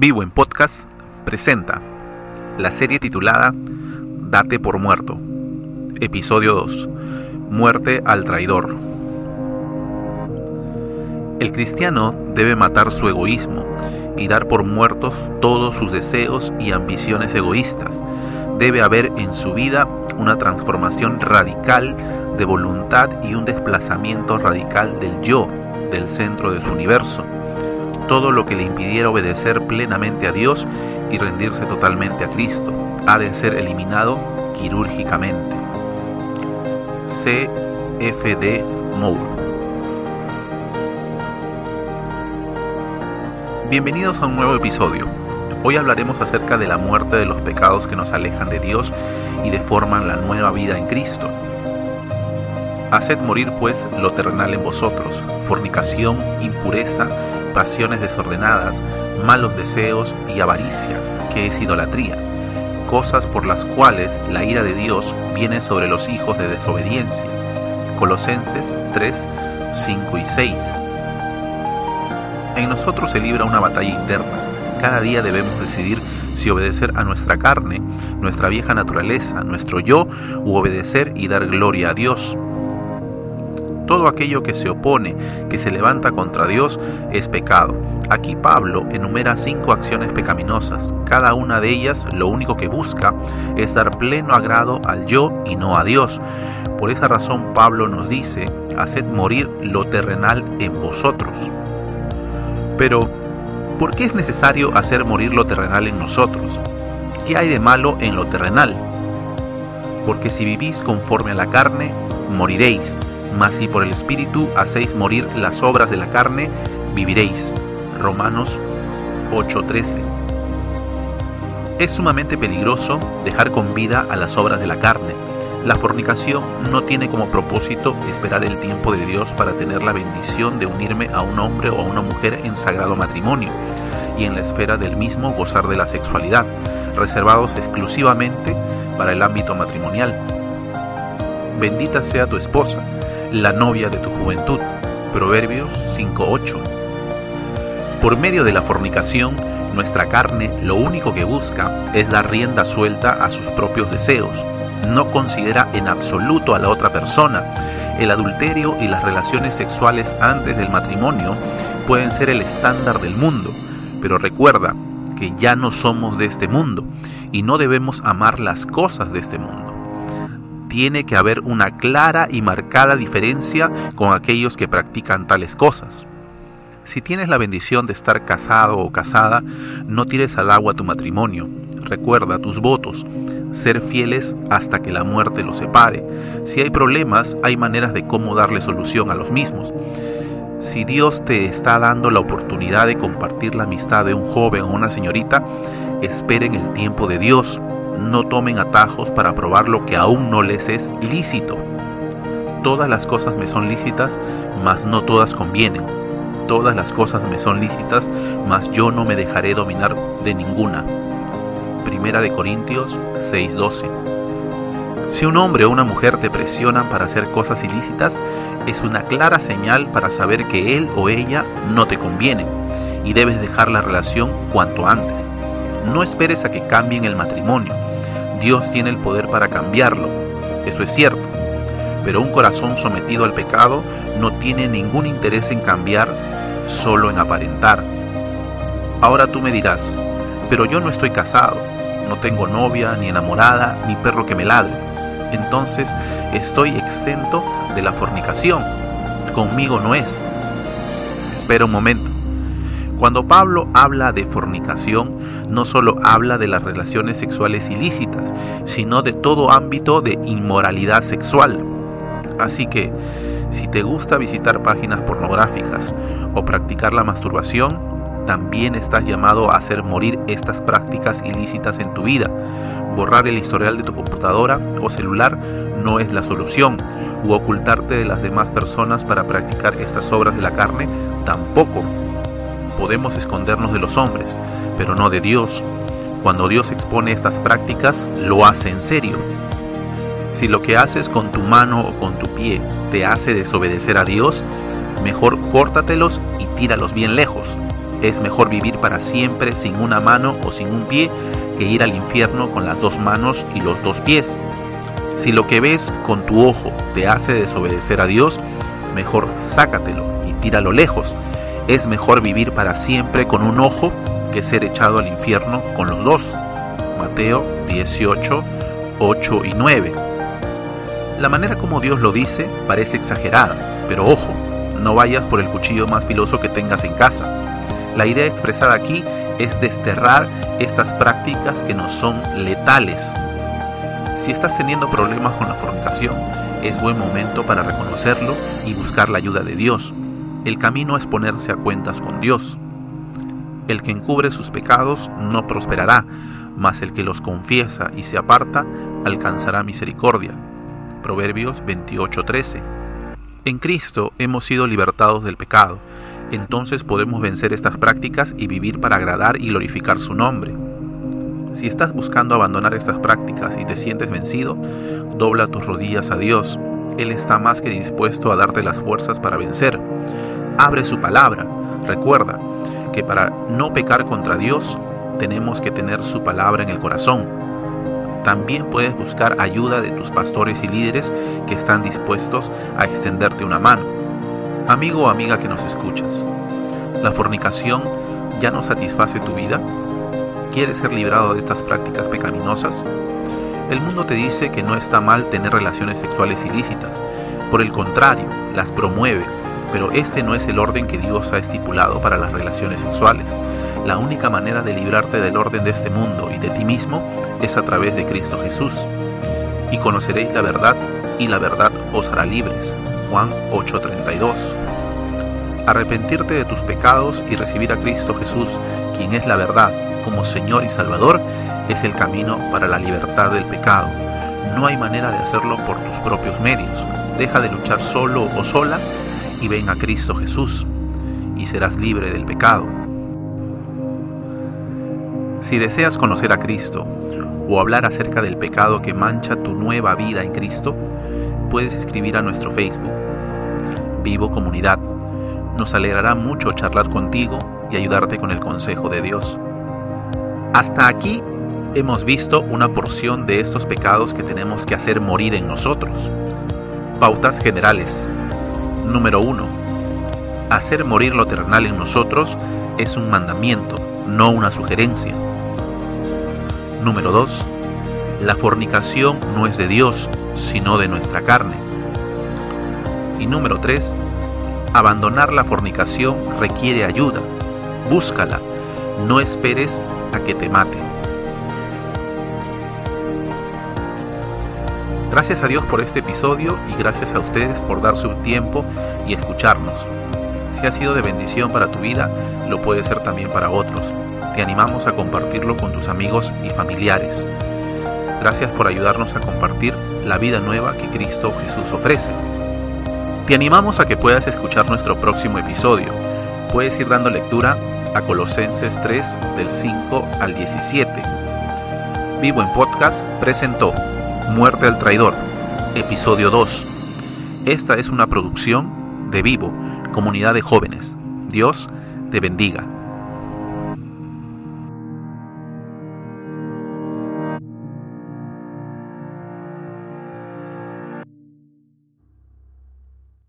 Vivo en Podcast presenta la serie titulada Date por muerto. Episodio 2. Muerte al traidor. El cristiano debe matar su egoísmo y dar por muertos todos sus deseos y ambiciones egoístas. Debe haber en su vida una transformación radical de voluntad y un desplazamiento radical del yo, del centro de su universo todo lo que le impidiera obedecer plenamente a Dios y rendirse totalmente a Cristo ha de ser eliminado quirúrgicamente. CFD Moore Bienvenidos a un nuevo episodio. Hoy hablaremos acerca de la muerte de los pecados que nos alejan de Dios y deforman la nueva vida en Cristo. Haced morir pues lo terrenal en vosotros, fornicación, impureza, pasiones desordenadas, malos deseos y avaricia, que es idolatría, cosas por las cuales la ira de Dios viene sobre los hijos de desobediencia. Colosenses 3, 5 y 6. En nosotros se libra una batalla interna. Cada día debemos decidir si obedecer a nuestra carne, nuestra vieja naturaleza, nuestro yo, u obedecer y dar gloria a Dios todo aquello que se opone, que se levanta contra Dios, es pecado. Aquí Pablo enumera cinco acciones pecaminosas. Cada una de ellas lo único que busca es dar pleno agrado al yo y no a Dios. Por esa razón Pablo nos dice, haced morir lo terrenal en vosotros. Pero, ¿por qué es necesario hacer morir lo terrenal en nosotros? ¿Qué hay de malo en lo terrenal? Porque si vivís conforme a la carne, moriréis mas si por el Espíritu hacéis morir las obras de la carne, viviréis. Romanos 8:13. Es sumamente peligroso dejar con vida a las obras de la carne. La fornicación no tiene como propósito esperar el tiempo de Dios para tener la bendición de unirme a un hombre o a una mujer en sagrado matrimonio y en la esfera del mismo gozar de la sexualidad, reservados exclusivamente para el ámbito matrimonial. Bendita sea tu esposa, la novia de tu juventud. Proverbios 5.8. Por medio de la fornicación, nuestra carne lo único que busca es dar rienda suelta a sus propios deseos. No considera en absoluto a la otra persona. El adulterio y las relaciones sexuales antes del matrimonio pueden ser el estándar del mundo, pero recuerda que ya no somos de este mundo y no debemos amar las cosas de este mundo tiene que haber una clara y marcada diferencia con aquellos que practican tales cosas. Si tienes la bendición de estar casado o casada, no tires al agua tu matrimonio. Recuerda tus votos, ser fieles hasta que la muerte los separe. Si hay problemas, hay maneras de cómo darle solución a los mismos. Si Dios te está dando la oportunidad de compartir la amistad de un joven o una señorita, esperen el tiempo de Dios no tomen atajos para probar lo que aún no les es lícito. Todas las cosas me son lícitas, mas no todas convienen. Todas las cosas me son lícitas, mas yo no me dejaré dominar de ninguna. Primera de Corintios 6:12. Si un hombre o una mujer te presionan para hacer cosas ilícitas, es una clara señal para saber que él o ella no te conviene y debes dejar la relación cuanto antes. No esperes a que cambien el matrimonio. Dios tiene el poder para cambiarlo. Eso es cierto. Pero un corazón sometido al pecado no tiene ningún interés en cambiar, solo en aparentar. Ahora tú me dirás, pero yo no estoy casado, no tengo novia, ni enamorada, ni perro que me ladre. Entonces estoy exento de la fornicación. Conmigo no es. Espera un momento. Cuando Pablo habla de fornicación, no solo habla de las relaciones sexuales ilícitas, sino de todo ámbito de inmoralidad sexual. Así que, si te gusta visitar páginas pornográficas o practicar la masturbación, también estás llamado a hacer morir estas prácticas ilícitas en tu vida. Borrar el historial de tu computadora o celular no es la solución, u ocultarte de las demás personas para practicar estas obras de la carne tampoco podemos escondernos de los hombres, pero no de Dios. Cuando Dios expone estas prácticas, lo hace en serio. Si lo que haces con tu mano o con tu pie te hace desobedecer a Dios, mejor córtatelos y tíralos bien lejos. Es mejor vivir para siempre sin una mano o sin un pie que ir al infierno con las dos manos y los dos pies. Si lo que ves con tu ojo te hace desobedecer a Dios, mejor sácatelo y tíralo lejos. Es mejor vivir para siempre con un ojo que ser echado al infierno con los dos. Mateo 18, 8 y 9. La manera como Dios lo dice parece exagerada, pero ojo, no vayas por el cuchillo más filoso que tengas en casa. La idea expresada aquí es desterrar estas prácticas que no son letales. Si estás teniendo problemas con la fornicación, es buen momento para reconocerlo y buscar la ayuda de Dios. El camino es ponerse a cuentas con Dios. El que encubre sus pecados no prosperará, mas el que los confiesa y se aparta alcanzará misericordia. Proverbios 28:13. En Cristo hemos sido libertados del pecado, entonces podemos vencer estas prácticas y vivir para agradar y glorificar su nombre. Si estás buscando abandonar estas prácticas y te sientes vencido, dobla tus rodillas a Dios. Él está más que dispuesto a darte las fuerzas para vencer. Abre su palabra. Recuerda que para no pecar contra Dios tenemos que tener su palabra en el corazón. También puedes buscar ayuda de tus pastores y líderes que están dispuestos a extenderte una mano. Amigo o amiga que nos escuchas, ¿la fornicación ya no satisface tu vida? ¿Quieres ser librado de estas prácticas pecaminosas? El mundo te dice que no está mal tener relaciones sexuales ilícitas. Por el contrario, las promueve, pero este no es el orden que Dios ha estipulado para las relaciones sexuales. La única manera de librarte del orden de este mundo y de ti mismo es a través de Cristo Jesús. Y conoceréis la verdad, y la verdad os hará libres. Juan 8:32. Arrepentirte de tus pecados y recibir a Cristo Jesús, quien es la verdad, como Señor y Salvador, es el camino para la libertad del pecado. No hay manera de hacerlo por tus propios medios. Deja de luchar solo o sola y ven a Cristo Jesús y serás libre del pecado. Si deseas conocer a Cristo o hablar acerca del pecado que mancha tu nueva vida en Cristo, puedes escribir a nuestro Facebook, Vivo Comunidad. Nos alegrará mucho charlar contigo y ayudarte con el consejo de Dios. Hasta aquí hemos visto una porción de estos pecados que tenemos que hacer morir en nosotros. Pautas generales. Número 1. Hacer morir lo terrenal en nosotros es un mandamiento, no una sugerencia. Número 2. La fornicación no es de Dios, sino de nuestra carne. Y número 3. Abandonar la fornicación requiere ayuda. Búscala. No esperes a que te maten. Gracias a Dios por este episodio y gracias a ustedes por dar su tiempo y escucharnos. Si ha sido de bendición para tu vida, lo puede ser también para otros. Te animamos a compartirlo con tus amigos y familiares. Gracias por ayudarnos a compartir la vida nueva que Cristo Jesús ofrece. Te animamos a que puedas escuchar nuestro próximo episodio. Puedes ir dando lectura a Colosenses 3 del 5 al 17. Vivo en Podcast presentó Muerte al Traidor, episodio 2. Esta es una producción de Vivo, comunidad de jóvenes. Dios te bendiga.